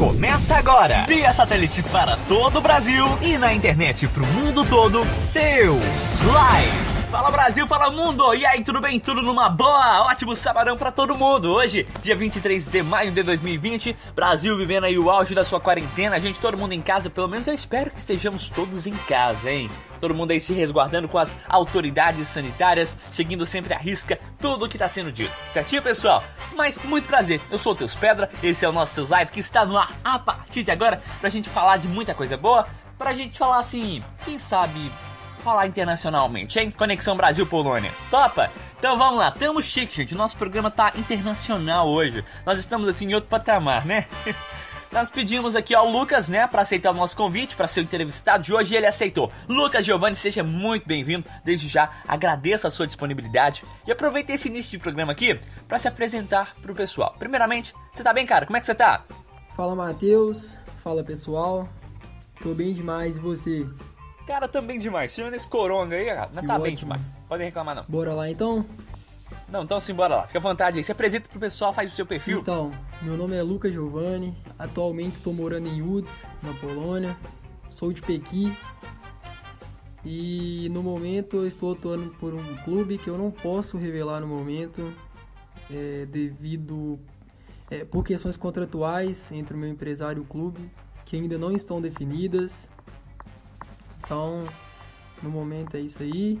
Começa agora, via satélite para todo o Brasil e na internet para o mundo todo, Deus Live. Fala Brasil, fala mundo! E aí, tudo bem? Tudo numa boa? Ótimo sabadão pra todo mundo! Hoje, dia 23 de maio de 2020, Brasil vivendo aí o auge da sua quarentena, gente, todo mundo em casa, pelo menos eu espero que estejamos todos em casa, hein? Todo mundo aí se resguardando com as autoridades sanitárias, seguindo sempre a risca tudo o que tá sendo dito. Certinho, pessoal? Mas muito prazer, eu sou o Teus Pedra, esse é o nosso Teus Live que está no ar a partir de agora pra gente falar de muita coisa boa, pra gente falar assim, quem sabe falar internacionalmente, hein? Conexão Brasil-Polônia. Topa? Então vamos lá, tamo chique, gente. Nosso programa tá internacional hoje. Nós estamos assim em outro patamar, né? Nós pedimos aqui ao Lucas, né, para aceitar o nosso convite para ser o entrevistado de hoje e ele aceitou. Lucas Giovanni, seja muito bem-vindo. Desde já agradeço a sua disponibilidade e aproveite esse início de programa aqui para se apresentar pro pessoal. Primeiramente, você tá bem, cara? Como é que você tá? Fala, Matheus. Fala, pessoal. Tô bem demais e você? Cara, também demais. Tirando esse coronga aí, cara, tá ótimo. bem demais. Podem reclamar não. Bora lá então? Não, então sim, bora lá. Fica à vontade aí. Se apresenta pro pessoal, faz o seu perfil. Então, meu nome é Lucas Giovanni. Atualmente estou morando em Łódź, na Polônia. Sou de Pequi. E no momento eu estou atuando por um clube que eu não posso revelar no momento, é, devido é, por questões contratuais entre o meu empresário e o clube, que ainda não estão definidas. Então, no momento é isso aí.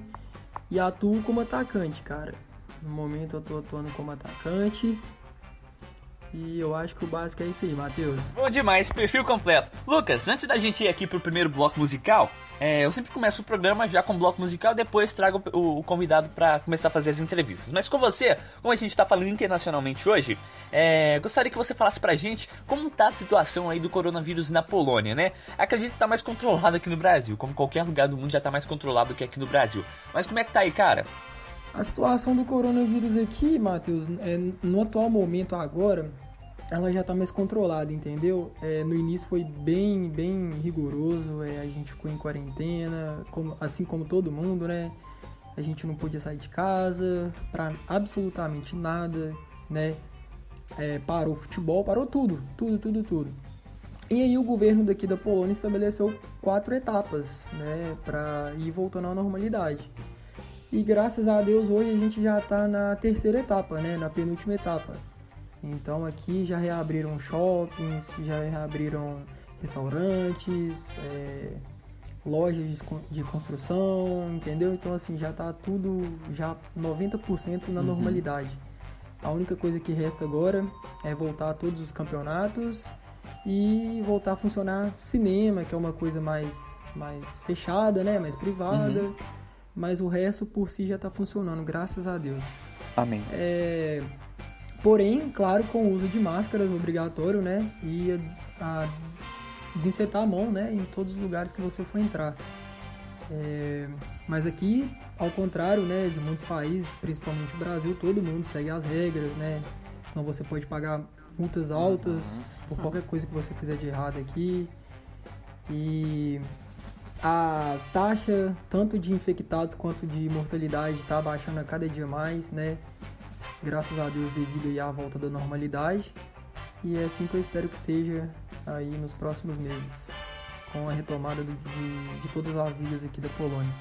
E atuo como atacante, cara. No momento eu tô atuando como atacante. E eu acho que o básico é isso aí, Matheus. Bom demais, perfil completo. Lucas, antes da gente ir aqui pro primeiro bloco musical, é, eu sempre começo o programa já com bloco musical, depois trago o, o convidado para começar a fazer as entrevistas. Mas com você, como a gente tá falando internacionalmente hoje, é, gostaria que você falasse pra gente como tá a situação aí do coronavírus na Polônia, né? Acredito que tá mais controlado aqui no Brasil, como qualquer lugar do mundo já tá mais controlado que aqui no Brasil. Mas como é que tá aí, cara? A situação do coronavírus aqui, Matheus, é, no atual momento agora, ela já está mais controlada, entendeu? É, no início foi bem, bem rigoroso, é, a gente ficou em quarentena, como, assim como todo mundo, né? A gente não podia sair de casa para absolutamente nada, né? É, parou o futebol, parou tudo, tudo, tudo, tudo. E aí o governo daqui da Polônia estabeleceu quatro etapas, né, para ir voltando à normalidade. E graças a Deus hoje a gente já está na terceira etapa, né? Na penúltima etapa. Então aqui já reabriram shoppings, já reabriram restaurantes, é, lojas de, construção, entendeu? Então assim, já está tudo já 90% na Uhum. normalidade. A única coisa que resta agora é voltar a todos os campeonatos e voltar a funcionar cinema, que é uma coisa mais, mais fechada, né? Mais privada. Uhum. Mas o resto por si já está funcionando, graças a Deus. Amém. É, porém, claro, com o uso de máscaras obrigatório, né? E a, a desinfetar a mão, né? Em todos os lugares que você for entrar. É, mas aqui, ao contrário, né? De muitos países, principalmente o Brasil, todo mundo segue as regras, né? Senão você pode pagar multas altas por qualquer coisa que você fizer de errado aqui. E a taxa tanto de infectados quanto de mortalidade está baixando a cada dia mais, né? Graças a Deus devido à volta da normalidade. E é assim que eu espero que seja aí nos próximos meses, com a retomada do- de, de todas as ilhas aqui da Polônia.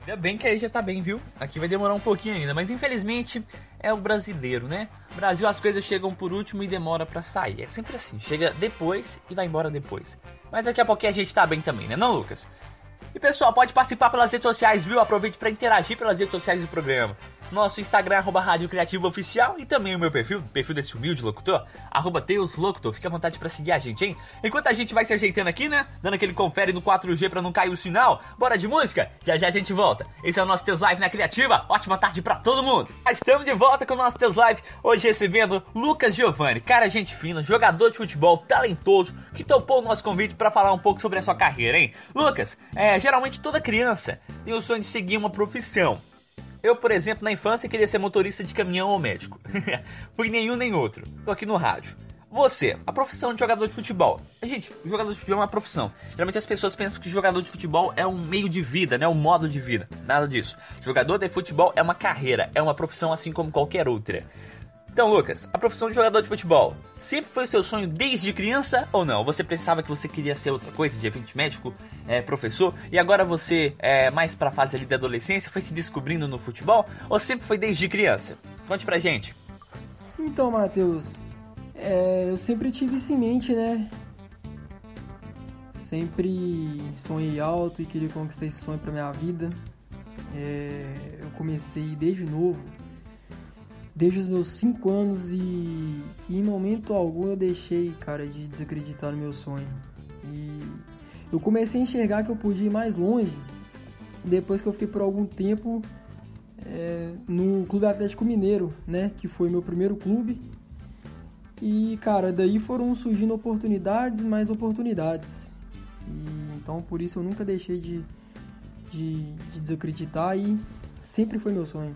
Ainda bem que aí já tá bem, viu? Aqui vai demorar um pouquinho ainda, mas infelizmente é o brasileiro, né? Brasil as coisas chegam por último e demora pra sair. É sempre assim, chega depois e vai embora depois. Mas daqui a pouquinho a gente tá bem também, né, não, Lucas? E pessoal, pode participar pelas redes sociais, viu? Aproveite para interagir pelas redes sociais do programa. Nosso Instagram, arroba Rádio Criativo Oficial e também o meu perfil, perfil desse humilde locutor, arroba Locutor. Fique à vontade para seguir a gente, hein? Enquanto a gente vai se ajeitando aqui, né? Dando aquele confere no 4G para não cair o sinal. Bora de música? Já já a gente volta. Esse é o nosso Teus Live na Criativa. Ótima tarde para todo mundo. Estamos de volta com o nosso Teus Live. Hoje recebendo Lucas Giovanni, cara gente fina, jogador de futebol, talentoso, que topou o nosso convite para falar um pouco sobre a sua carreira, hein? Lucas, é, geralmente toda criança tem o sonho de seguir uma profissão. Eu, por exemplo, na infância queria ser motorista de caminhão ou médico. Fui nenhum nem outro. Tô aqui no rádio. Você, a profissão de jogador de futebol. Gente, jogador de futebol é uma profissão. Geralmente as pessoas pensam que jogador de futebol é um meio de vida, né? Um modo de vida. Nada disso. Jogador de futebol é uma carreira, é uma profissão assim como qualquer outra. Então, Lucas, a profissão de jogador de futebol sempre foi seu sonho desde criança ou não? Você pensava que você queria ser outra coisa, de repente médico, é, professor, e agora você, é, mais pra fase ali da adolescência, foi se descobrindo no futebol ou sempre foi desde criança? Conte pra gente. Então, Matheus, é, eu sempre tive isso em mente, né? Sempre sonhei alto e queria conquistar esse sonho pra minha vida. É, eu comecei desde novo, desde os meus 5 anos e, e, em momento algum eu deixei, cara, de desacreditar no meu sonho. E eu comecei a enxergar que eu podia ir mais longe depois que eu fiquei por algum tempo é, no Clube Atlético Mineiro, né, que foi meu primeiro clube. E, cara, daí foram surgindo oportunidades, mais oportunidades. E, então, por isso eu nunca deixei de de, de desacreditar e sempre foi meu sonho.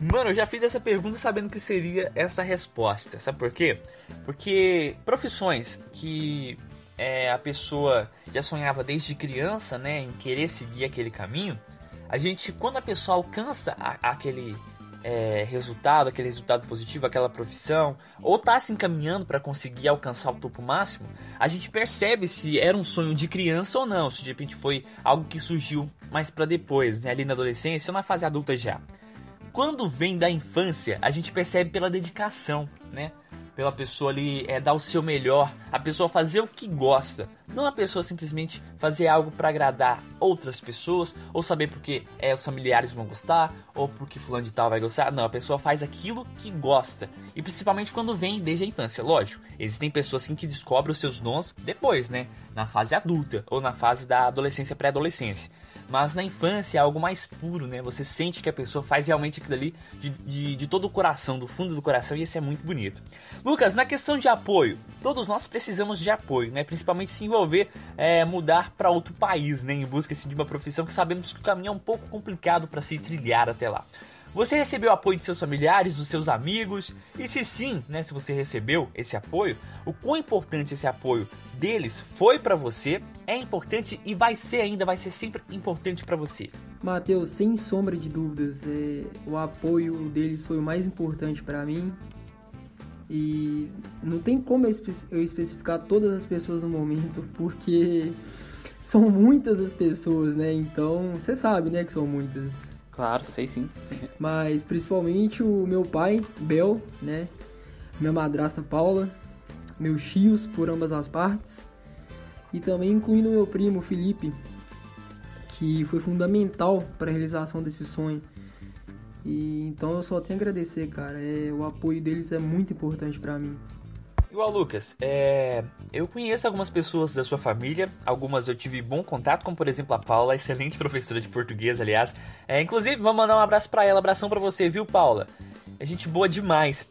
Mano, eu já fiz essa pergunta sabendo que seria essa resposta. Sabe por quê? Porque profissões que é, a pessoa já sonhava desde criança, né, em querer seguir aquele caminho, a gente, quando a pessoa alcança a, aquele é, resultado, aquele resultado positivo, aquela profissão, ou está se encaminhando para conseguir alcançar o topo máximo, a gente percebe se era um sonho de criança ou não, se de repente foi algo que surgiu mais para depois, né, ali na adolescência ou na fase adulta já. Quando vem da infância, a gente percebe pela dedicação, né? pela pessoa ali é, dar o seu melhor, a pessoa fazer o que gosta. Não a pessoa simplesmente fazer algo para agradar outras pessoas, ou saber porque é, os familiares vão gostar, ou porque fulano de tal vai gostar. Não, a pessoa faz aquilo que gosta. E principalmente quando vem desde a infância, lógico. Existem pessoas assim que descobrem os seus dons depois, né? Na fase adulta, ou na fase da adolescência pré-adolescência. Mas na infância é algo mais puro, né? Você sente que a pessoa faz realmente aquilo ali de, de, de todo o coração, do fundo do coração, e isso é muito bonito. Lucas, na questão de apoio, todos nós precisamos de apoio, né? Principalmente se envolver, é, mudar para outro país, né? Em busca assim, de uma profissão que sabemos que o caminho é um pouco complicado para se trilhar até lá. Você recebeu apoio de seus familiares, dos seus amigos? E se sim, né, se você recebeu esse apoio, o quão importante esse apoio deles foi para você, é importante e vai ser ainda, vai ser sempre importante para você. Mateus, sem sombra de dúvidas, é, o apoio deles foi o mais importante para mim. E não tem como eu especificar todas as pessoas no momento, porque são muitas as pessoas, né? Então, você sabe, né, que são muitas. Claro, sei sim. Mas principalmente o meu pai, Bel, né? Minha madrasta Paula, meus tios por ambas as partes. E também incluindo meu primo Felipe, que foi fundamental para a realização desse sonho. E então eu só tenho a agradecer, cara. É, o apoio deles é muito importante para mim. Igual Lucas, é... eu conheço algumas pessoas da sua família, algumas eu tive bom contato, como por exemplo a Paula, excelente professora de português, aliás. É, inclusive, vamos mandar um abraço para ela, abração para você, viu, Paula? É gente boa demais.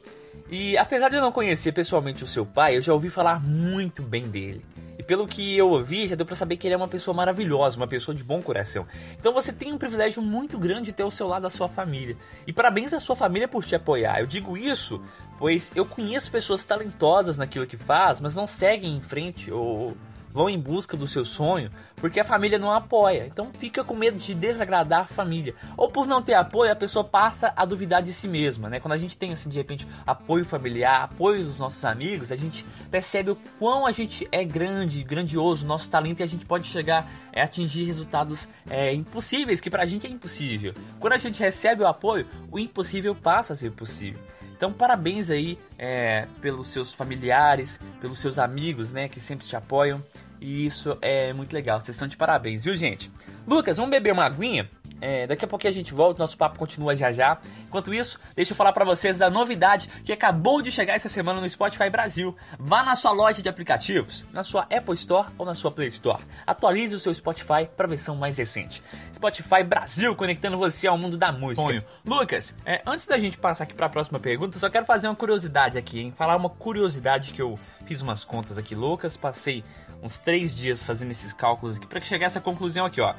E apesar de eu não conhecer pessoalmente o seu pai, eu já ouvi falar muito bem dele. E pelo que eu ouvi, já deu para saber que ele é uma pessoa maravilhosa, uma pessoa de bom coração. Então você tem um privilégio muito grande de ter ao seu lado a sua família. E parabéns à sua família por te apoiar. Eu digo isso pois eu conheço pessoas talentosas naquilo que faz, mas não seguem em frente ou vão em busca do seu sonho porque a família não apoia. Então fica com medo de desagradar a família. Ou por não ter apoio, a pessoa passa a duvidar de si mesma, né? Quando a gente tem assim de repente apoio familiar, apoio dos nossos amigos, a gente percebe o quão a gente é grande, grandioso, nosso talento e a gente pode chegar a atingir resultados é, impossíveis, que pra gente é impossível. Quando a gente recebe o apoio, o impossível passa a ser possível. Então, parabéns aí é, pelos seus familiares, pelos seus amigos, né, que sempre te apoiam. E isso é muito legal. Vocês estão de parabéns, viu, gente? Lucas, vamos beber uma aguinha? É, daqui a pouquinho a gente volta, nosso papo continua já já. Enquanto isso, deixa eu falar para vocês da novidade que acabou de chegar essa semana no Spotify Brasil. Vá na sua loja de aplicativos, na sua Apple Store ou na sua Play Store. Atualize o seu Spotify para a versão mais recente. Spotify Brasil, conectando você ao mundo da música. Sonho. Lucas, é, antes da gente passar aqui para a próxima pergunta, só quero fazer uma curiosidade aqui, hein? Falar uma curiosidade que eu fiz umas contas aqui loucas, passei uns três dias fazendo esses cálculos aqui para chegar a essa conclusão aqui, ó.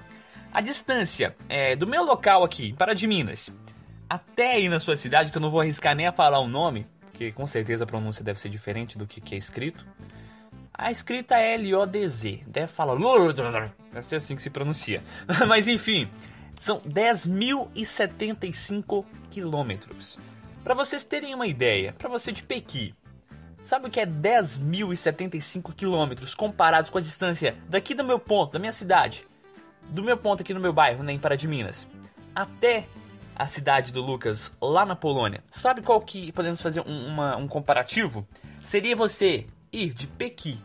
A distância é, do meu local aqui, para de Minas, até aí na sua cidade, que eu não vou arriscar nem a falar o nome, porque com certeza a pronúncia deve ser diferente do que, que é escrito. A escrita é L-O-D-Z, deve falar. Deve ser assim que se pronuncia. Mas enfim, são 10.075 quilômetros. Para vocês terem uma ideia, para você de Pequi, sabe o que é 10.075 quilômetros comparados com a distância daqui do meu ponto, da minha cidade, do meu ponto aqui no meu bairro, né, em Pará de Minas, até a cidade do Lucas, lá na Polônia. Sabe qual que podemos fazer um, uma, um comparativo? Seria você ir de Pequi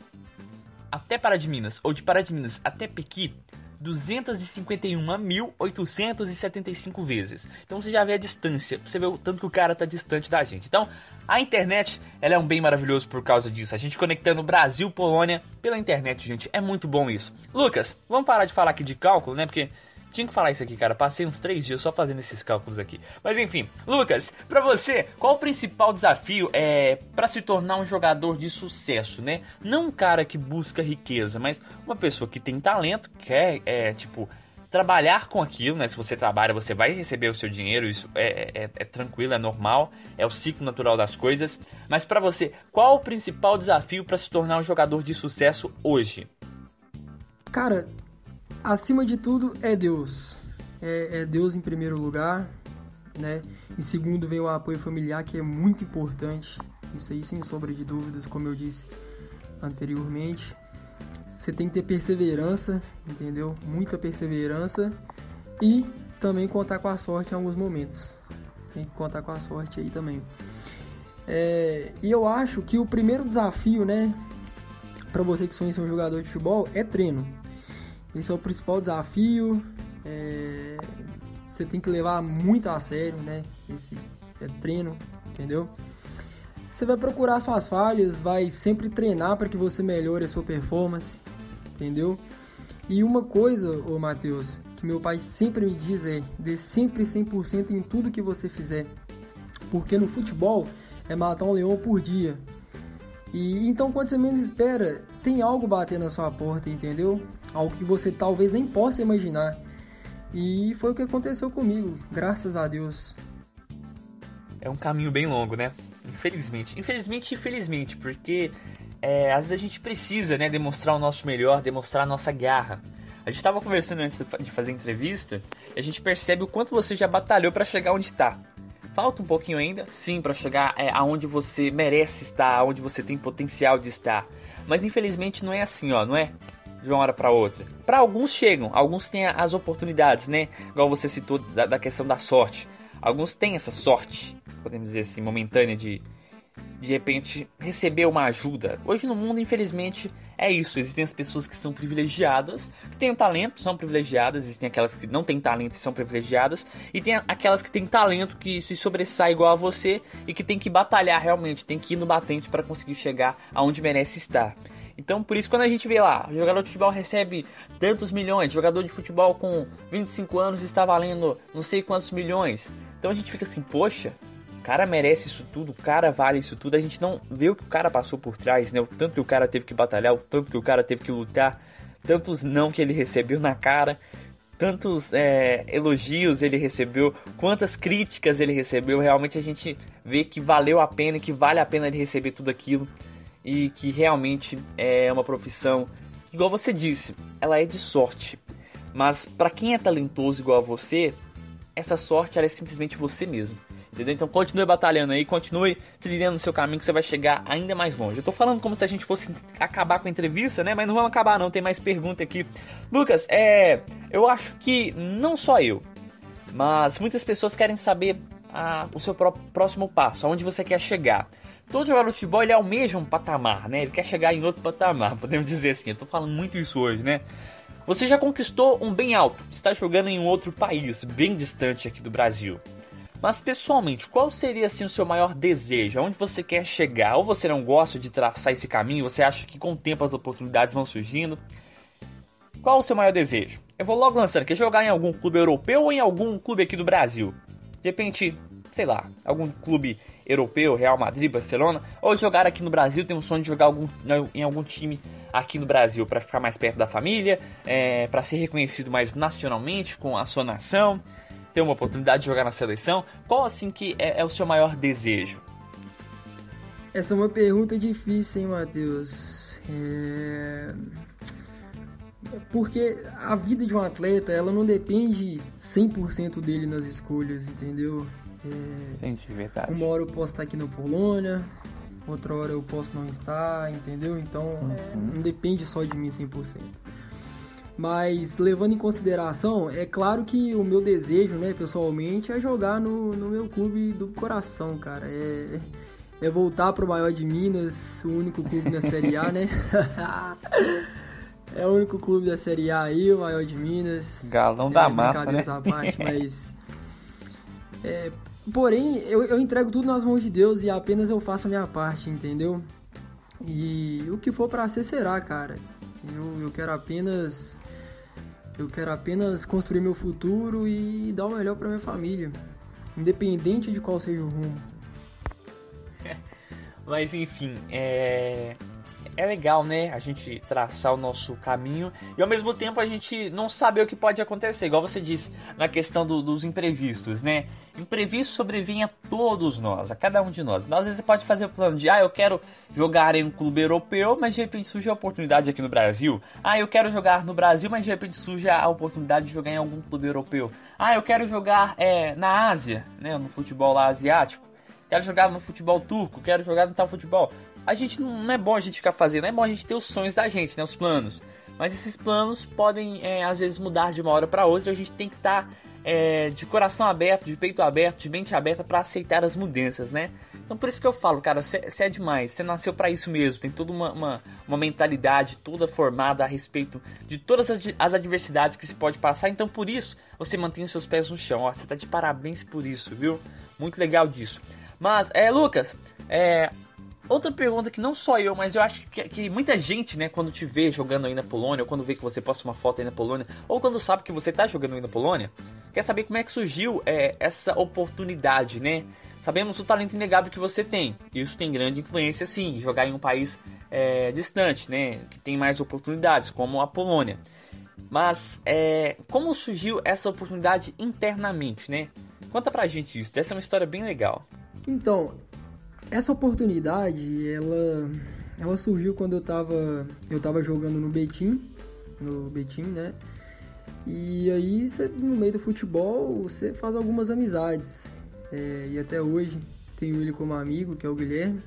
até Pará de Minas, ou de Pará de Minas até Pequi, 251.875 vezes. Então você já vê a distância, você vê o tanto que o cara está distante da gente. Então, a internet, ela é um bem maravilhoso por causa disso. A gente conectando Brasil, Polônia pela internet, gente, é muito bom isso. Lucas, vamos parar de falar aqui de cálculo, né? Porque tinha que falar isso aqui, cara. Passei uns três dias só fazendo esses cálculos aqui. Mas enfim, Lucas, para você, qual o principal desafio é para se tornar um jogador de sucesso, né? Não um cara que busca riqueza, mas uma pessoa que tem talento, quer, é, tipo, trabalhar com aquilo, né? Se você trabalha, você vai receber o seu dinheiro, isso é, é, é tranquilo, é normal, é o ciclo natural das coisas. Mas para você, qual o principal desafio para se tornar um jogador de sucesso hoje? Cara, acima de tudo é Deus. É, é, Deus em primeiro lugar, né? Em segundo vem o apoio familiar, que é muito importante. Isso aí sem sombra de dúvidas, como eu disse anteriormente. Você tem que ter perseverança, entendeu? Muita perseverança e também contar com a sorte em alguns momentos. Tem que contar com a sorte aí também. É, e eu acho que o primeiro desafio, né, para você que sonha ser um jogador de futebol é treino. Esse é o principal desafio. É... Você tem que levar muito a sério, né? Esse é treino, entendeu? Você vai procurar suas falhas, vai sempre treinar para que você melhore a sua performance, entendeu? E uma coisa, ô Matheus, que meu pai sempre me diz é: dê sempre 100% em tudo que você fizer. Porque no futebol é matar um leão por dia. E então quando você menos espera, tem algo batendo na sua porta, entendeu? Algo que você talvez nem possa imaginar. E foi o que aconteceu comigo, graças a Deus. É um caminho bem longo, né? Infelizmente. Infelizmente infelizmente, porque é, às vezes a gente precisa né, demonstrar o nosso melhor, demonstrar a nossa garra. A gente estava conversando antes de fazer a entrevista e a gente percebe o quanto você já batalhou para chegar onde está. Falta um pouquinho ainda, sim, para chegar é, aonde você merece estar, aonde você tem potencial de estar. Mas infelizmente não é assim, ó, não é? De uma hora para outra. Para alguns chegam, alguns têm as oportunidades, né? Igual você citou da, da, questão da sorte. Alguns têm essa sorte, podemos dizer assim, momentânea de de repente receber uma ajuda. Hoje no mundo, infelizmente, é isso. Existem as pessoas que são privilegiadas, que têm talento, são privilegiadas, existem aquelas que não têm talento e são privilegiadas, e tem aquelas que têm talento que se sobressai igual a você e que tem que batalhar realmente, tem que ir no batente para conseguir chegar aonde merece estar. Então, por isso, quando a gente vê lá, jogador de futebol recebe tantos milhões, jogador de futebol com 25 anos está valendo não sei quantos milhões. Então a gente fica assim, poxa, o cara merece isso tudo, o cara vale isso tudo. A gente não vê o que o cara passou por trás, né? O tanto que o cara teve que batalhar, o tanto que o cara teve que lutar, tantos não que ele recebeu na cara, tantos é, elogios ele recebeu, quantas críticas ele recebeu. Realmente a gente vê que valeu a pena que vale a pena ele receber tudo aquilo e que realmente é uma profissão, igual você disse, ela é de sorte. Mas para quem é talentoso igual a você, essa sorte é simplesmente você mesmo. Entendeu? Então continue batalhando aí, continue trilhando no seu caminho que você vai chegar ainda mais longe. Eu tô falando como se a gente fosse acabar com a entrevista, né? Mas não vamos acabar não, tem mais pergunta aqui. Lucas, é, eu acho que não só eu, mas muitas pessoas querem saber a, o seu próximo passo, aonde você quer chegar todo jogador de futebol ele almeja um patamar, né? Ele quer chegar em outro patamar, podemos dizer assim. Eu tô falando muito isso hoje, né? Você já conquistou um bem alto, está jogando em um outro país, bem distante aqui do Brasil. Mas pessoalmente, qual seria assim o seu maior desejo? Aonde você quer chegar? Ou você não gosta de traçar esse caminho? Você acha que com o tempo as oportunidades vão surgindo? Qual o seu maior desejo? Eu vou logo lançando, quer jogar em algum clube europeu ou em algum clube aqui do Brasil? De repente, sei lá, algum clube europeu, Real Madrid, Barcelona, ou jogar aqui no Brasil, tem um sonho de jogar algum, em algum time aqui no Brasil para ficar mais perto da família, é, para ser reconhecido mais nacionalmente com a sua nação, ter uma oportunidade de jogar na seleção. Qual assim que é, é o seu maior desejo? Essa é uma pergunta difícil, hein, Matheus? É... Porque a vida de um atleta, ela não depende 100% dele nas escolhas, entendeu? É, Entendi, verdade. uma hora eu posso estar aqui na Polônia, outra hora eu posso não estar, entendeu? Então é, não depende só de mim 100%. Mas levando em consideração, é claro que o meu desejo, né, pessoalmente, é jogar no, no meu clube do coração, cara. É, é voltar pro maior de Minas, o único clube da Série A, né? é o único clube da Série A aí, o maior de Minas. Galão da é, massa, né? à parte, mas... É, porém, eu, eu entrego tudo nas mãos de Deus e apenas eu faço a minha parte, entendeu? E o que for pra ser, será, cara. Eu, eu quero apenas... Eu quero apenas construir meu futuro e dar o melhor pra minha família. Independente de qual seja o rumo. Mas enfim, é. É legal, né? A gente traçar o nosso caminho e ao mesmo tempo a gente não saber o que pode acontecer. Igual você disse na questão do, dos imprevistos, né? Imprevisto sobrevém a todos nós, a cada um de nós. Às vezes você pode fazer o plano de, ah, eu quero jogar em um clube europeu, mas de repente surge a oportunidade aqui no Brasil. Ah, eu quero jogar no Brasil, mas de repente surge a oportunidade de jogar em algum clube europeu. Ah, eu quero jogar é, na Ásia, né? No futebol lá asiático quero jogar no futebol turco, quero jogar no tal futebol. A gente não, não, é bom a gente ficar fazendo, é bom a gente ter os sonhos da gente, né, os planos. Mas esses planos podem é, às vezes mudar de uma hora para outra. A gente tem que estar tá, é, de coração aberto, de peito aberto, de mente aberta para aceitar as mudanças, né? Então por isso que eu falo, cara, você é demais, você nasceu para isso mesmo, tem toda uma, uma, uma, mentalidade toda formada a respeito de todas as, as, adversidades que se pode passar, então por isso você mantém os seus pés no chão, ó, você tá de parabéns por isso, viu? Muito legal disso. Mas, é, Lucas, é, outra pergunta que não só eu, mas eu acho que, que, muita gente, né, quando te vê jogando aí na Polônia, ou quando vê que você posta uma foto aí na Polônia, ou quando sabe que você tá jogando aí na Polônia, quer saber como é que surgiu é, essa oportunidade, né? Sabemos o talento inegável que você tem. Isso tem grande influência, sim, jogar em um país é, distante, né? Que tem mais oportunidades, como a Polônia. Mas é, como surgiu essa oportunidade internamente, né? Conta pra gente isso. Essa é uma história bem legal. Então, essa oportunidade, ela, ela surgiu quando eu tava, eu tava jogando no Betim, no Betim, né? E aí, você, no meio do futebol, você faz algumas amizades. É, e até hoje tenho ele como amigo, que é o Guilherme.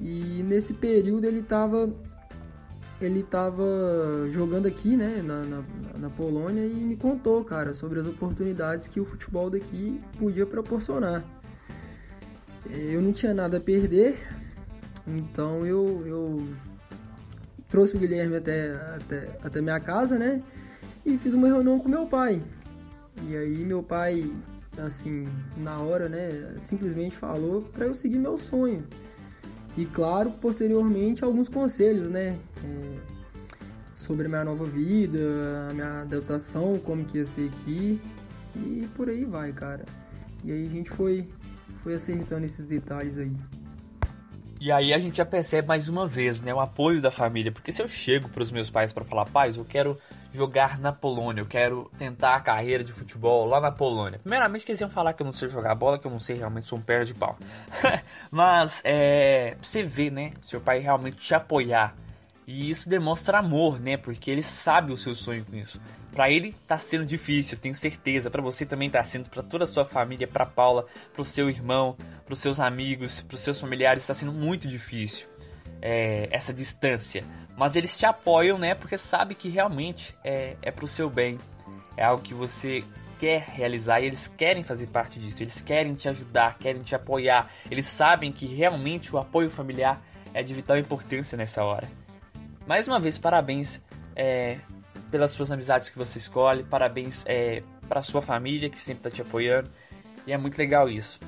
E nesse período ele tava ele tava jogando aqui, né, na, na, na, Polônia e me contou, cara, sobre as oportunidades que o futebol daqui podia proporcionar. Eu não tinha nada a perder, então eu, eu trouxe o Guilherme até, até, até minha casa, né? E fiz uma reunião com meu pai. E aí meu pai, assim, na hora, né, simplesmente falou para eu seguir meu sonho. E claro, posteriormente alguns conselhos, né? É, sobre a minha nova vida, a minha adaptação, como que ia ser aqui. E por aí vai, cara. E aí a gente foi foi acertando esses detalhes aí. E aí a gente já percebe mais uma vez, né, o apoio da família, porque se eu chego para os meus pais para falar, pais, eu quero jogar na Polônia, eu quero tentar a carreira de futebol lá na Polônia. Primeiramente que eles iam falar que eu não sei jogar bola, que eu não sei realmente sou um perna de pau. Mas é, você vê, né, seu pai realmente te apoiar. E isso demonstra amor, né? Porque ele sabe o seu sonho com isso. Para ele tá sendo difícil, tenho certeza. Para você também tá sendo, para toda a sua família, para Paula, para o seu irmão, para os seus amigos, para os seus familiares, está sendo muito difícil é, essa distância. Mas eles te apoiam, né? Porque sabe que realmente é, é pro seu bem. É algo que você quer realizar e eles querem fazer parte disso. Eles querem te ajudar, querem te apoiar. Eles sabem que realmente o apoio familiar é de vital importância nessa hora. Mais uma vez, parabéns é, pelas suas amizades que você escolhe, parabéns é, para sua família que sempre tá te apoiando. E é muito legal isso.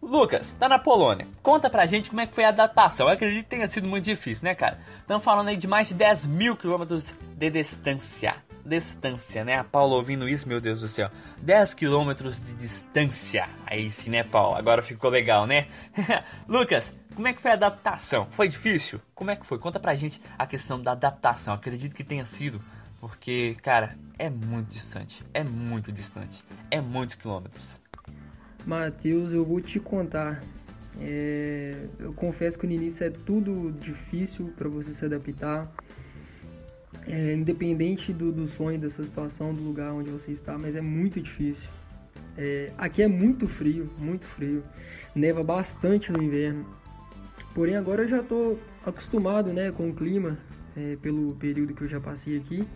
Lucas, tá na Polônia. Conta pra gente como é que foi a adaptação. Eu acredito que tenha sido muito difícil, né, cara? Estamos falando aí de mais de 10 mil quilômetros de distância. Distância, né? A Paula ouvindo isso, meu Deus do céu. 10 quilômetros de distância. Aí sim, né, Paulo? Agora ficou legal, né? Lucas, como é que foi a adaptação? Foi difícil? Como é que foi? Conta pra gente a questão da adaptação. Acredito que tenha sido porque, cara, é muito distante. É muito distante. É muitos quilômetros. Matheus, eu vou te contar. É, eu confesso que no início é tudo difícil para você se adaptar. É, independente do, do sonho, dessa situação, do lugar onde você está, mas é muito difícil. É, aqui é muito frio, muito frio. Neva bastante no inverno. Porém, agora eu já estou acostumado né, com o clima, é, pelo período que eu já passei aqui.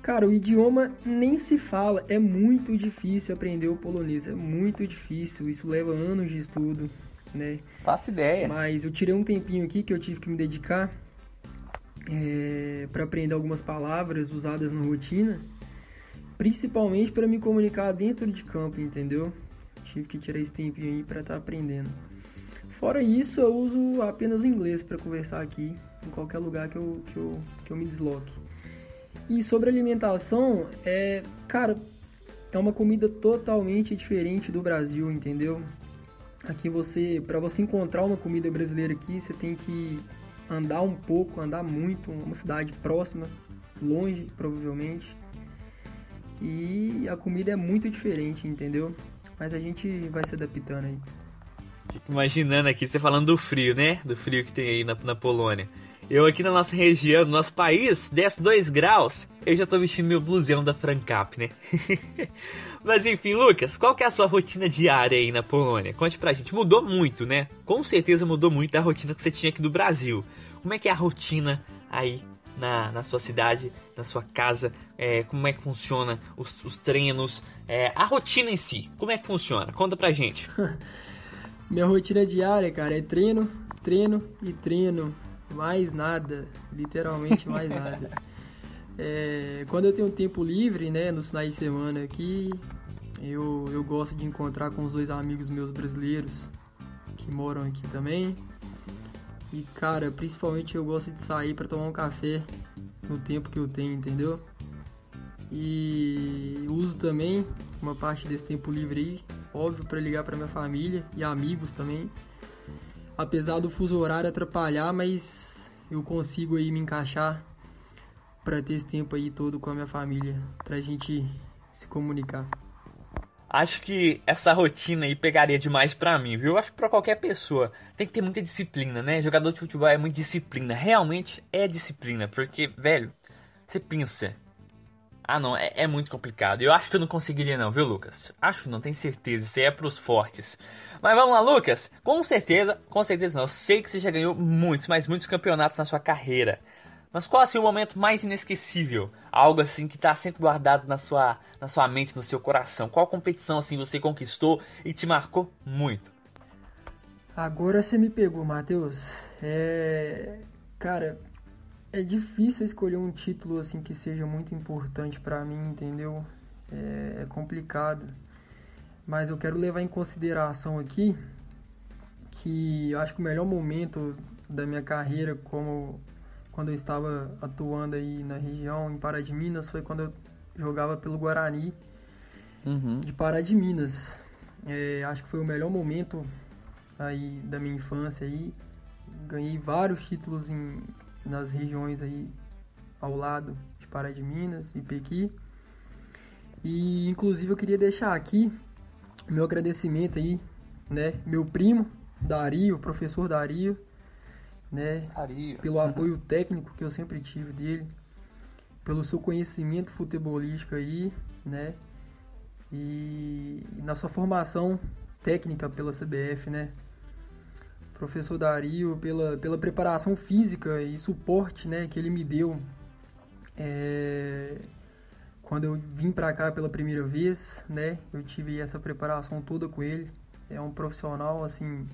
Cara, o idioma nem se fala, é muito difícil aprender o polonês, é muito difícil, isso leva anos de estudo, né? Faço ideia. Mas eu tirei um tempinho aqui que eu tive que me dedicar é, para aprender algumas palavras usadas na rotina, principalmente para me comunicar dentro de campo, entendeu? Tive que tirar esse tempinho aí para estar tá aprendendo. Fora isso, eu uso apenas o inglês para conversar aqui em qualquer lugar que eu, que eu, que eu me desloque. E sobre alimentação, é, cara, é uma comida totalmente diferente do Brasil, entendeu? Aqui você, para você encontrar uma comida brasileira aqui, você tem que andar um pouco, andar muito, uma cidade próxima, longe, provavelmente. E a comida é muito diferente, entendeu? Mas a gente vai se adaptando aí. Fico imaginando aqui você falando do frio, né? Do frio que tem aí na, na Polônia. Eu aqui na nossa região, no nosso país, desce 2 graus, eu já tô vestindo meu blusão da Francap, né? Mas enfim, Lucas, qual que é a sua rotina diária aí na Polônia? Conte pra gente. Mudou muito, né? Com certeza mudou muito da rotina que você tinha aqui do Brasil. Como é que é a rotina aí na, na sua cidade, na sua casa? É, como é que funciona os, os treinos? É, a rotina em si, como é que funciona? Conta pra gente. Minha rotina diária, cara, é treino, treino e treino. Mais nada, literalmente mais nada. É, quando eu tenho tempo livre, né, nos finais de semana aqui, eu, eu gosto de encontrar com os dois amigos meus brasileiros que moram aqui também. E cara, principalmente eu gosto de sair para tomar um café no tempo que eu tenho, entendeu? E uso também uma parte desse tempo livre aí, óbvio, para ligar para minha família e amigos também. Apesar do fuso horário atrapalhar, mas eu consigo aí me encaixar para ter esse tempo aí todo com a minha família, pra gente se comunicar. Acho que essa rotina aí pegaria demais pra mim, viu? Acho que pra qualquer pessoa tem que ter muita disciplina, né? Jogador de futebol é muita disciplina. Realmente é disciplina, porque, velho, você pensa. Ah, não, é, é, muito complicado. Eu acho que eu não conseguiria, não, viu, Lucas? Acho não, tenho certeza. Isso aí é pros fortes. Mas vamos lá, Lucas. Com certeza, com certeza não. Eu sei que você já ganhou muitos, mas muitos campeonatos na sua carreira. Mas qual assim o momento mais inesquecível? Algo assim que está sempre guardado na sua, na sua mente, no seu coração. Qual competição assim você conquistou e te marcou muito? Agora você me pegou, Matheus. É, cara, é difícil escolher um título assim que seja muito importante para mim, entendeu? É, é complicado. Mas eu quero levar em consideração aqui que eu acho que o melhor momento da minha carreira como quando eu estava atuando aí na região, em Pará de Minas, foi quando eu jogava pelo Guarani uhum. de Pará de Minas. É, acho que foi o melhor momento aí da minha infância aí. Ganhei vários títulos em, nas regiões aí ao lado de Pará de Minas e Pequi. E inclusive eu queria deixar aqui meu agradecimento aí, né, meu primo Dario, professor Dario, né? Pelo apoio técnico que eu sempre tive dele, pelo seu conhecimento futebolístico aí, né? E na sua formação técnica pela CBF, né? Professor Dario, pela, pela preparação física e suporte, né, que ele me deu é, quando eu vim para cá pela primeira vez, né? Eu tive essa preparação toda com ele. É um profissional assim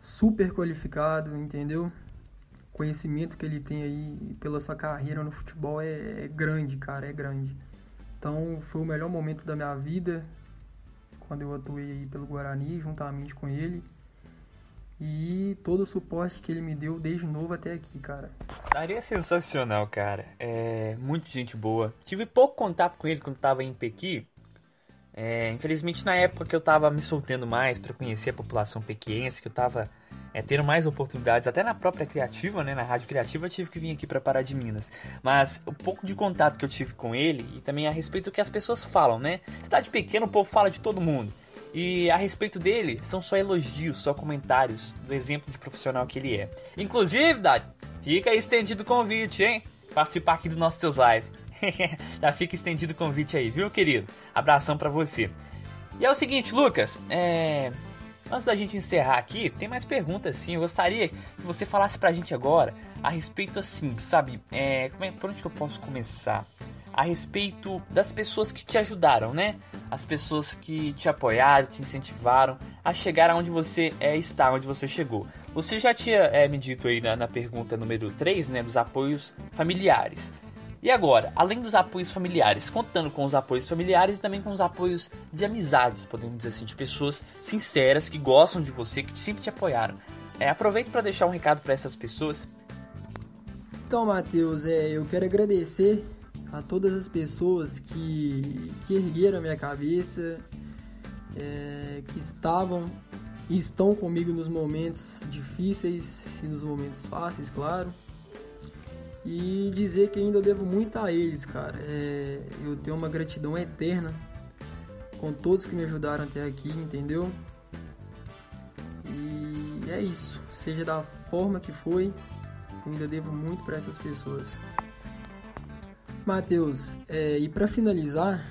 super qualificado, entendeu? O conhecimento que ele tem aí pela sua carreira no futebol é, é grande, cara, é grande. Então foi o melhor momento da minha vida quando eu atuei pelo Guarani juntamente com ele. E todo o suporte que ele me deu desde novo até aqui, cara. Daria sensacional, cara. É muito gente boa. Tive pouco contato com ele quando tava em Pequi, é, infelizmente, na época que eu estava me soltando mais para conhecer a população pequense, que eu estava é, tendo mais oportunidades, até na própria Criativa, né, na Rádio Criativa, eu tive que vir aqui para Pará de Minas. Mas o pouco de contato que eu tive com ele, e também a respeito do que as pessoas falam, né? Cidade pequena, o povo fala de todo mundo. E a respeito dele, são só elogios, só comentários do exemplo de profissional que ele é. Inclusive, Dad, fica estendido o convite, hein? Participar aqui do nosso seus live. Já fica estendido o convite aí, viu, querido? Abração para você. E é o seguinte, Lucas, é... antes da gente encerrar aqui, tem mais perguntas sim. Eu gostaria que você falasse pra gente agora a respeito assim, sabe? É... Como é... Por onde que eu posso começar? A respeito das pessoas que te ajudaram, né? As pessoas que te apoiaram, te incentivaram a chegar aonde você é, está, onde você chegou. Você já tinha é, me dito aí na, na pergunta número 3, né, dos apoios familiares. E agora, além dos apoios familiares, contando com os apoios familiares e também com os apoios de amizades, podemos dizer assim, de pessoas sinceras que gostam de você, que sempre te apoiaram. É, aproveito para deixar um recado para essas pessoas. Então, Matheus, é, eu quero agradecer a todas as pessoas que, que ergueram a minha cabeça, é, que estavam e estão comigo nos momentos difíceis e nos momentos fáceis, claro e dizer que ainda devo muito a eles, cara. É, eu tenho uma gratidão eterna com todos que me ajudaram até aqui, entendeu? E é isso. Seja da forma que foi, ainda devo muito para essas pessoas. Matheus, é, e para finalizar,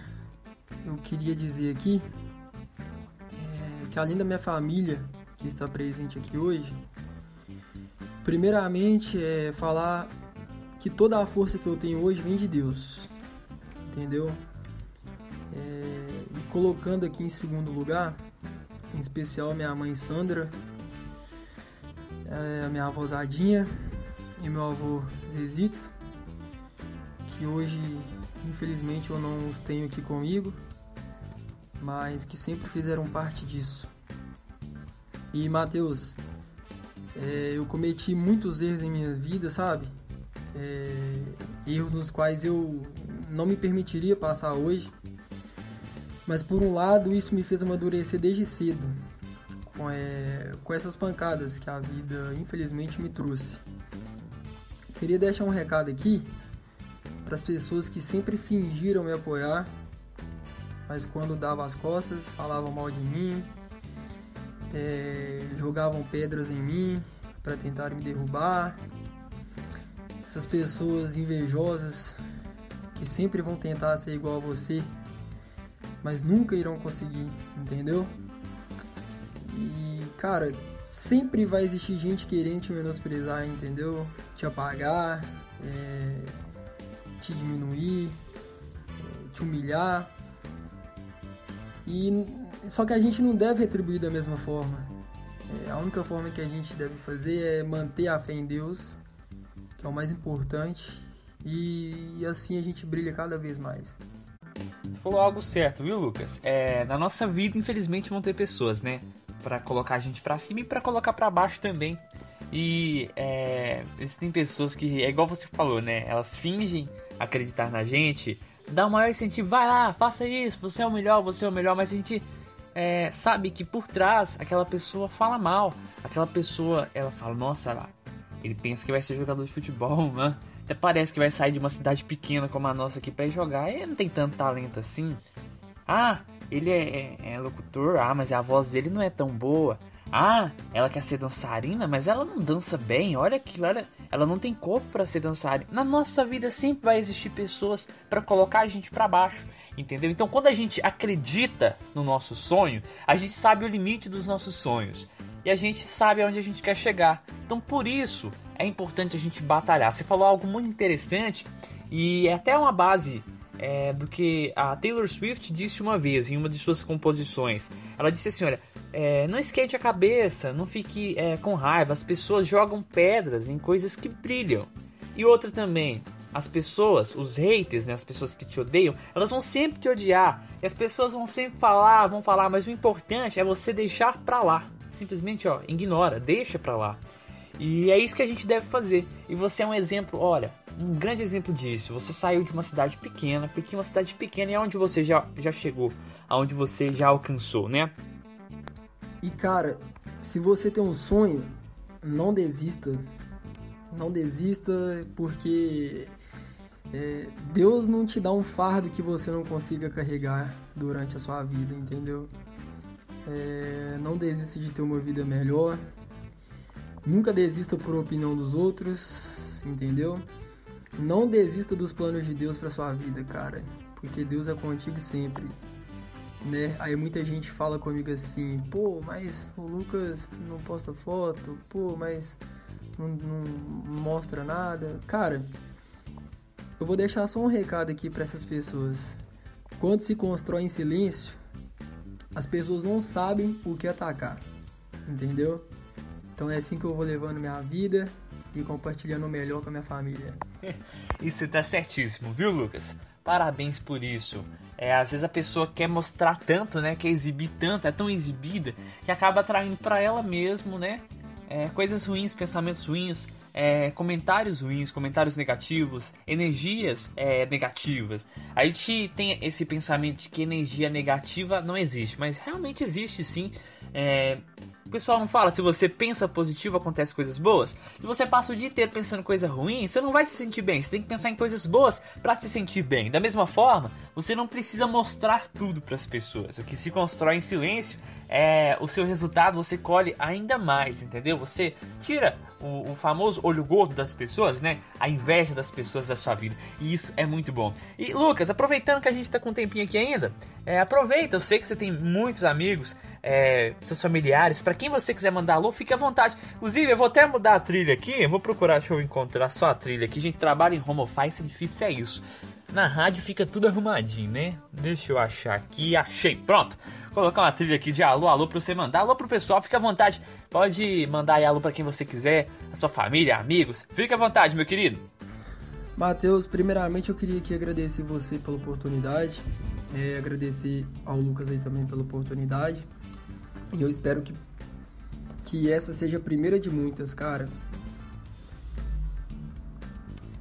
eu queria dizer aqui é, que além da minha família que está presente aqui hoje, primeiramente é falar que toda a força que eu tenho hoje vem de Deus, entendeu? É, e colocando aqui em segundo lugar, em especial minha mãe Sandra, é, a minha avó Zadinha e meu avô Zezito, que hoje infelizmente eu não os tenho aqui comigo, mas que sempre fizeram parte disso. E Mateus, é, eu cometi muitos erros em minha vida, sabe? é, erros nos quais eu não me permitiria passar hoje. Mas por um lado, isso me fez amadurecer desde cedo, com, é, com essas pancadas que a vida infelizmente me trouxe. Queria deixar um recado aqui para as pessoas que sempre fingiram me apoiar, mas quando dava as costas falavam mal de mim, é, jogavam pedras em mim para tentar me derrubar, essas pessoas invejosas que sempre vão tentar ser igual a você, mas nunca irão conseguir, entendeu? E cara, sempre vai existir gente querendo te menosprezar, entendeu? Te apagar, é, te diminuir, te humilhar. E só que a gente não deve retribuir da mesma forma. É, a única forma que a gente deve fazer é manter a fé em Deus que é o mais importante, e, assim a gente brilha cada vez mais. Você falou algo certo, viu, Lucas? É, na nossa vida, infelizmente, vão ter pessoas, né? Para colocar a gente para cima e para colocar para baixo também. E é, existem pessoas que, é igual você falou, né? Elas fingem acreditar na gente, dá um maior incentivo, vai lá, faça isso, você é o melhor, você é o melhor, mas a gente é, sabe que por trás aquela pessoa fala mal, aquela pessoa, ela fala, nossa, ela ele pensa que vai ser jogador de futebol, né? Até parece que vai sair de uma cidade pequena como a nossa aqui para jogar. Ele não tem tanto talento assim. Ah, ele é, é, é, locutor. Ah, mas a voz dele não é tão boa. Ah, ela quer ser dançarina, mas ela não dança bem. Olha aquilo, olha, ela não tem corpo para ser dançarina. Na nossa vida sempre vai existir pessoas para colocar a gente para baixo, entendeu? Então, quando a gente acredita no nosso sonho, a gente sabe o limite dos nossos sonhos e a gente sabe aonde a gente quer chegar. Então por isso é importante a gente batalhar. Você falou algo muito interessante e é até uma base é, do que a Taylor Swift disse uma vez em uma de suas composições. Ela disse assim: olha, é, não esquente a cabeça, não fique é, com raiva. As pessoas jogam pedras em coisas que brilham. E outra também, as pessoas, os haters, né, as pessoas que te odeiam, elas vão sempre te odiar. E as pessoas vão sempre falar, vão falar, mas o importante é você deixar pra lá simplesmente ó, ignora, deixa pra lá. E é isso que a gente deve fazer. E você é um exemplo, olha, um grande exemplo disso. Você saiu de uma cidade pequena, porque uma cidade pequena é onde você já, já chegou, aonde você já alcançou, né? E cara, se você tem um sonho, não desista. Não desista, porque é, Deus não te dá um fardo que você não consiga carregar durante a sua vida, entendeu? É, não desista de ter uma vida melhor. Nunca desista por opinião dos outros, entendeu? não desista dos planos de Deus para sua vida, cara, porque Deus é contigo sempre. Né? Aí muita gente fala comigo assim, pô, mas o Lucas não posta foto, pô, mas não, não mostra nada. Cara, eu vou deixar só um recado aqui para essas pessoas. Quando se constrói em silêncio, as pessoas não sabem o que atacar, entendeu? Então é assim que eu vou levando minha vida e compartilhando o melhor com a minha família. Isso tá certíssimo, viu, Lucas? Parabéns por isso. É, às vezes a pessoa quer mostrar tanto, né? Quer exibir tanto, é tão exibida que acaba atraindo para ela mesmo, né? É, coisas ruins, pensamentos ruins, é, comentários ruins, comentários negativos, energias é, negativas. A gente tem esse pensamento de que energia negativa não existe, mas realmente existe sim. É, o pessoal não fala, se você pensa positivo, acontece coisas boas. Se você passa o dia inteiro pensando coisa ruim, você não vai se sentir bem. Você tem que pensar em coisas boas para se sentir bem. Da mesma forma, você não precisa mostrar tudo para as pessoas. O que se constrói em silêncio é o seu resultado, você colhe ainda mais, entendeu? Você tira o, o, famoso olho gordo das pessoas, né? A inveja das pessoas da sua vida. E isso é muito bom. E Lucas, aproveitando que a gente tá com um tempinho aqui ainda, é, aproveita, eu sei que você tem muitos amigos, é, seus familiares, para quem você quiser mandar alô, fique à vontade. Inclusive, eu vou até mudar a trilha aqui, eu vou procurar, deixa eu encontrar só a trilha aqui. A gente trabalha em home office, é difícil é isso. Na rádio fica tudo arrumadinho, né? Deixa eu achar aqui, achei, pronto colocar uma trilha aqui de alô, alô pra você mandar. Alô pro pessoal, fica à vontade. Pode mandar aí alô pra quem você quiser, a sua família, amigos. Fique à vontade, meu querido. Matheus, primeiramente eu queria aqui agradecer você pela oportunidade. É, agradecer ao Lucas aí também pela oportunidade. E eu espero que, que essa seja a primeira de muitas, cara.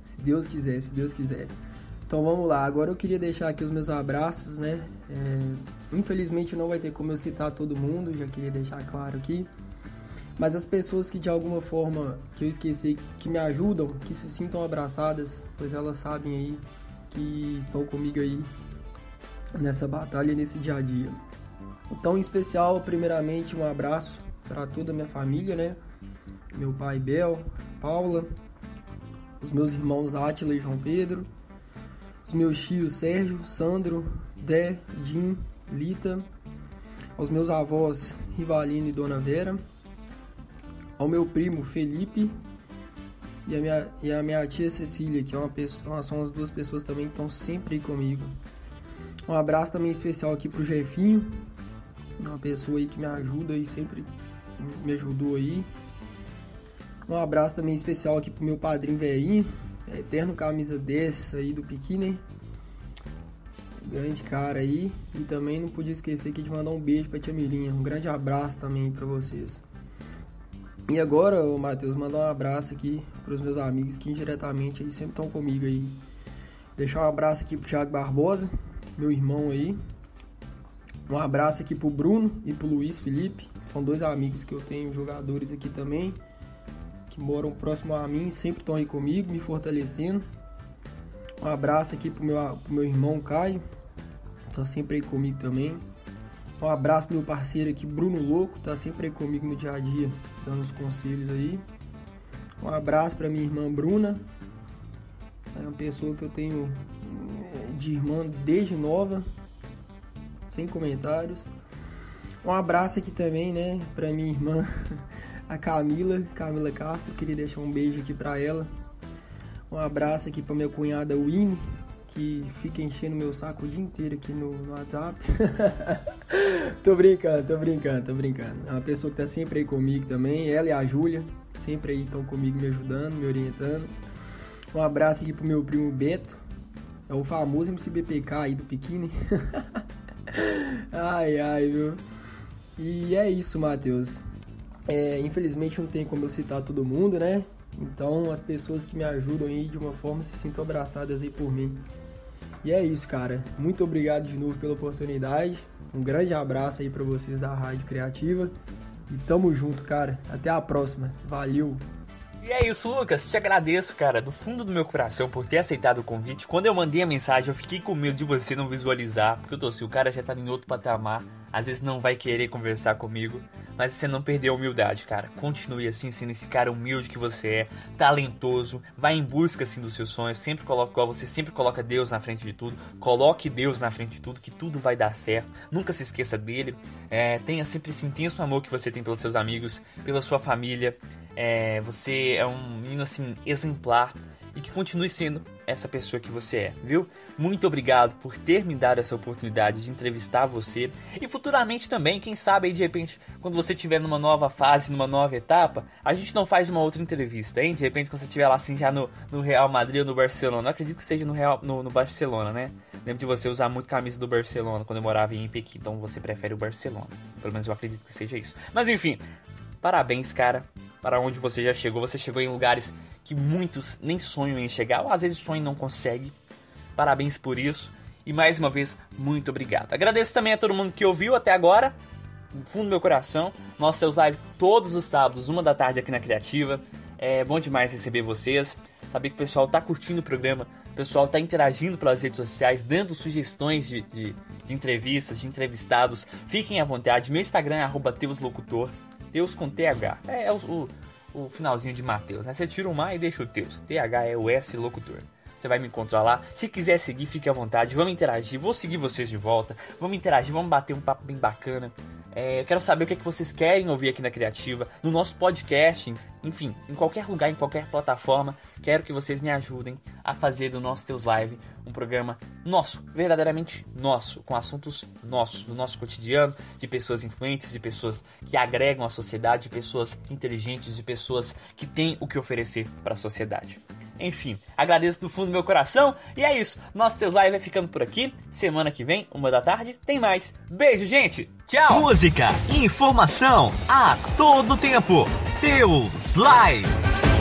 Se Deus quiser, se Deus quiser. Então vamos lá, agora eu queria deixar aqui os meus abraços, né? É, infelizmente não vai ter como eu citar todo mundo, já queria deixar claro aqui. Mas as pessoas que de alguma forma que eu esqueci, que me ajudam, que se sintam abraçadas, pois elas sabem aí que estão comigo aí nessa batalha, nesse dia a dia. Então, em especial, primeiramente, um abraço para toda a minha família, né? Meu pai Bel, Paula, os meus irmãos Átila e João Pedro, os meus tios Sérgio, Sandro, Dé, Jim, Lita, aos meus avós Rivalino e Dona Vera, ao meu primo Felipe. E a minha, e a minha tia Cecília, que é uma pessoa, são as duas pessoas também que estão sempre comigo. Um abraço também especial aqui pro Jefinho, uma pessoa aí que me ajuda e sempre me ajudou aí. Um abraço também especial aqui pro meu padrinho velhinho, é, eterno camisa dessa aí do Piquine. Grande cara aí. E também não podia esquecer aqui de mandar um beijo pra tia Mirinha. Um grande abraço também para vocês. E agora, ô Matheus, mandar um abraço aqui pros meus amigos que indiretamente aí sempre estão comigo aí. Deixar um abraço aqui pro Thiago Barbosa, meu irmão aí. Um abraço aqui pro Bruno e pro Luiz Felipe, que são dois amigos que eu tenho, jogadores aqui também que moram próximo a mim, sempre estão aí comigo, me fortalecendo. Um abraço aqui pro meu, pro meu irmão Caio, tá sempre aí comigo também. Um abraço pro meu parceiro aqui, Bruno Louco, tá sempre aí comigo no dia a dia, dando os conselhos aí. Um abraço pra minha irmã Bruna, é uma pessoa que eu tenho é, de irmã desde nova, sem comentários. Um abraço aqui também, né, pra minha irmã a Camila, Camila Castro, queria deixar um beijo aqui pra ela. Um abraço aqui pra minha cunhada Winnie, que fica enchendo meu saco o dia inteiro aqui no, no WhatsApp. tô brincando, tô brincando, tô brincando. É uma pessoa que tá sempre aí comigo também, ela e a Júlia, sempre aí estão comigo me ajudando, me orientando. Um abraço aqui pro meu primo Beto, é o famoso MCBPK aí do Piquine. ai, ai, viu? E é isso, Matheus. É, infelizmente não tem como eu citar todo mundo, né? Então as pessoas que me ajudam aí de uma forma se sintam abraçadas aí por mim. E é isso, cara. Muito obrigado de novo pela oportunidade. Um grande abraço aí para vocês da Rádio Criativa. E tamo junto, cara. Até a próxima. Valeu! E é isso, Lucas. Te agradeço, cara, do fundo do meu coração por ter aceitado o convite. Quando eu mandei a mensagem, eu fiquei com medo de você não visualizar, porque eu tô assim, o cara já tá em outro patamar, às vezes não vai querer conversar comigo. Mas você não perdeu a humildade, cara. Continue assim, sendo esse cara humilde que você é, talentoso, vai em busca assim dos seus sonhos, sempre coloca você sempre coloca Deus na frente de tudo. Coloque Deus na frente de tudo, que tudo vai dar certo. Nunca se esqueça dele. É, tenha sempre esse intenso amor que você tem pelos seus amigos, pela sua família. É, você é um menino assim exemplar e que continue sendo essa pessoa que você é, viu? Muito obrigado por ter me dado essa oportunidade de entrevistar você e futuramente também, quem sabe aí de repente, quando você estiver numa nova fase, numa nova etapa, a gente não faz uma outra entrevista, hein? De repente, quando você estiver lá assim já no, no Real Madrid ou no Barcelona, não acredito que seja no Real no, no Barcelona, né? Lembro de você usar muito camisa do Barcelona quando eu morava em Pequim, então você prefere o Barcelona. Pelo menos eu acredito que seja isso. Mas enfim, parabéns, cara, para onde você já chegou. Você chegou em lugares que muitos nem sonham em chegar, ou às vezes sonham e não conseguem. Parabéns por isso. E mais uma vez, muito obrigado. Agradeço também a todo mundo que ouviu até agora, no fundo do meu coração. Nossos seus lives todos os sábados, uma da tarde aqui na Criativa. É bom demais receber vocês, saber que o pessoal tá curtindo o programa, o pessoal tá interagindo pelas redes sociais, dando sugestões de, de, de entrevistas, de entrevistados. Fiquem à vontade. Meu Instagram é teuslocutor, Teus com TH. É, é o, o o finalzinho de Mateus, né? Você tira o mar e deixa o Teus. TH é locutor. Você vai me encontrar lá. Se quiser seguir, fique à vontade. Vamos interagir. Vou seguir vocês de volta. Vamos interagir. Vamos bater um papo bem bacana. É, eu quero saber o que, é que vocês querem ouvir aqui na Criativa, no nosso podcast, enfim, em qualquer lugar, em qualquer plataforma. Quero que vocês me ajudem a fazer do nosso Teus Live um programa nosso, verdadeiramente nosso, com assuntos nossos, do nosso cotidiano, de pessoas influentes, de pessoas que agregam a sociedade, de pessoas inteligentes, de pessoas que têm o que oferecer para a sociedade. Enfim, agradeço do fundo do meu coração. E é isso. Nosso Teus Live vai ficando por aqui. Semana que vem, uma da tarde, tem mais. Beijo, gente. Tchau. Música, informação a todo tempo. Teus Live.